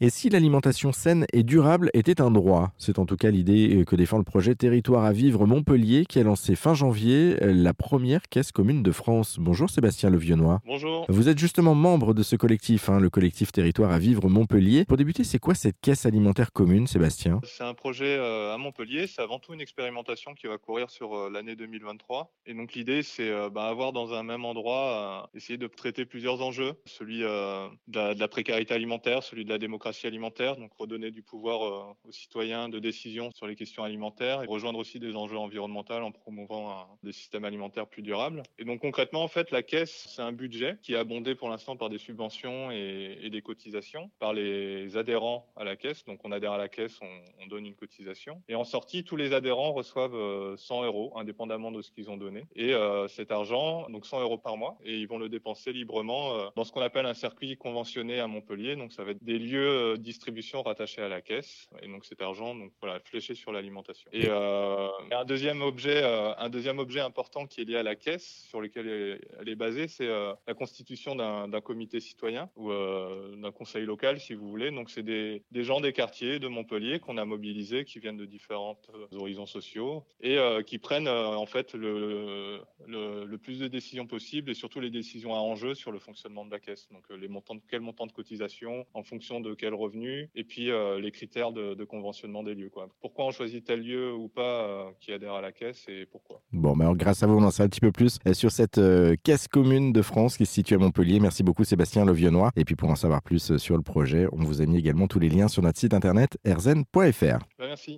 Et si l'alimentation saine et durable était un droit? C'est en tout cas l'idée que défend le projet Territoire à vivre Montpellier qui a lancé fin janvier la première caisse commune de France. Bonjour Sébastien Levionnois. Bonjour. Vous êtes justement membre de ce collectif, hein, le collectif Territoire à vivre Montpellier. Pour débuter, c'est quoi cette caisse alimentaire commune, Sébastien? C'est un projet euh, à Montpellier, c'est avant tout une expérimentation qui va courir sur euh, l'année 2023. Et donc l'idée, c'est euh, bah, avoir dans un même endroit, essayer de traiter plusieurs enjeux, celui de la précarité alimentaire, celui de la démocratie alimentaire, donc redonner du pouvoir euh, aux citoyens de décision sur les questions alimentaires et rejoindre aussi des enjeux environnementaux en promouvant des systèmes alimentaires plus durables. Et donc concrètement, en fait, la caisse, c'est un budget qui est abondé pour l'instant par des subventions et, des cotisations par les adhérents à la caisse. Donc on adhère à la caisse, on, donne une cotisation. Et en sortie, tous les adhérents reçoivent 100 euh, euros, indépendamment de ce qu'ils ont donné. Et euh, cet argent, donc 100 euros par mois, et ils vont le dépenser librement dans ce qu'on appelle un circuit conventionné à Montpellier. Donc ça va être des lieux euh, distribution rattachée à la caisse. Et donc cet argent, donc voilà, fléché sur l'alimentation. Et euh, un deuxième objet, euh, un deuxième objet important qui est lié à la caisse, sur lequel elle est basée, c'est la constitution d'un comité citoyen ou d'un conseil local, si vous voulez. Donc c'est des, des, gens des quartiers de Montpellier qu'on a mobilisés, qui viennent de différents horizons sociaux et qui prennent en fait le, le, plus de décisions possibles et surtout les décisions à enjeu sur le fonctionnement de la caisse. Donc les montants, quel montant de cotisation en fonction de quel revenu, et puis euh, les critères de, conventionnement des lieux. Quoi. Pourquoi on choisit tel lieu ou pas euh, qui adhère à la caisse et pourquoi? Bon, mais alors, grâce à vous, on en sait un petit peu plus euh, sur cette caisse commune de France qui se situe à Montpellier. Merci beaucoup Sébastien Levionnois. Et puis pour en savoir plus sur le projet, on vous a mis également tous les liens sur notre site internet erzen.fr. Merci.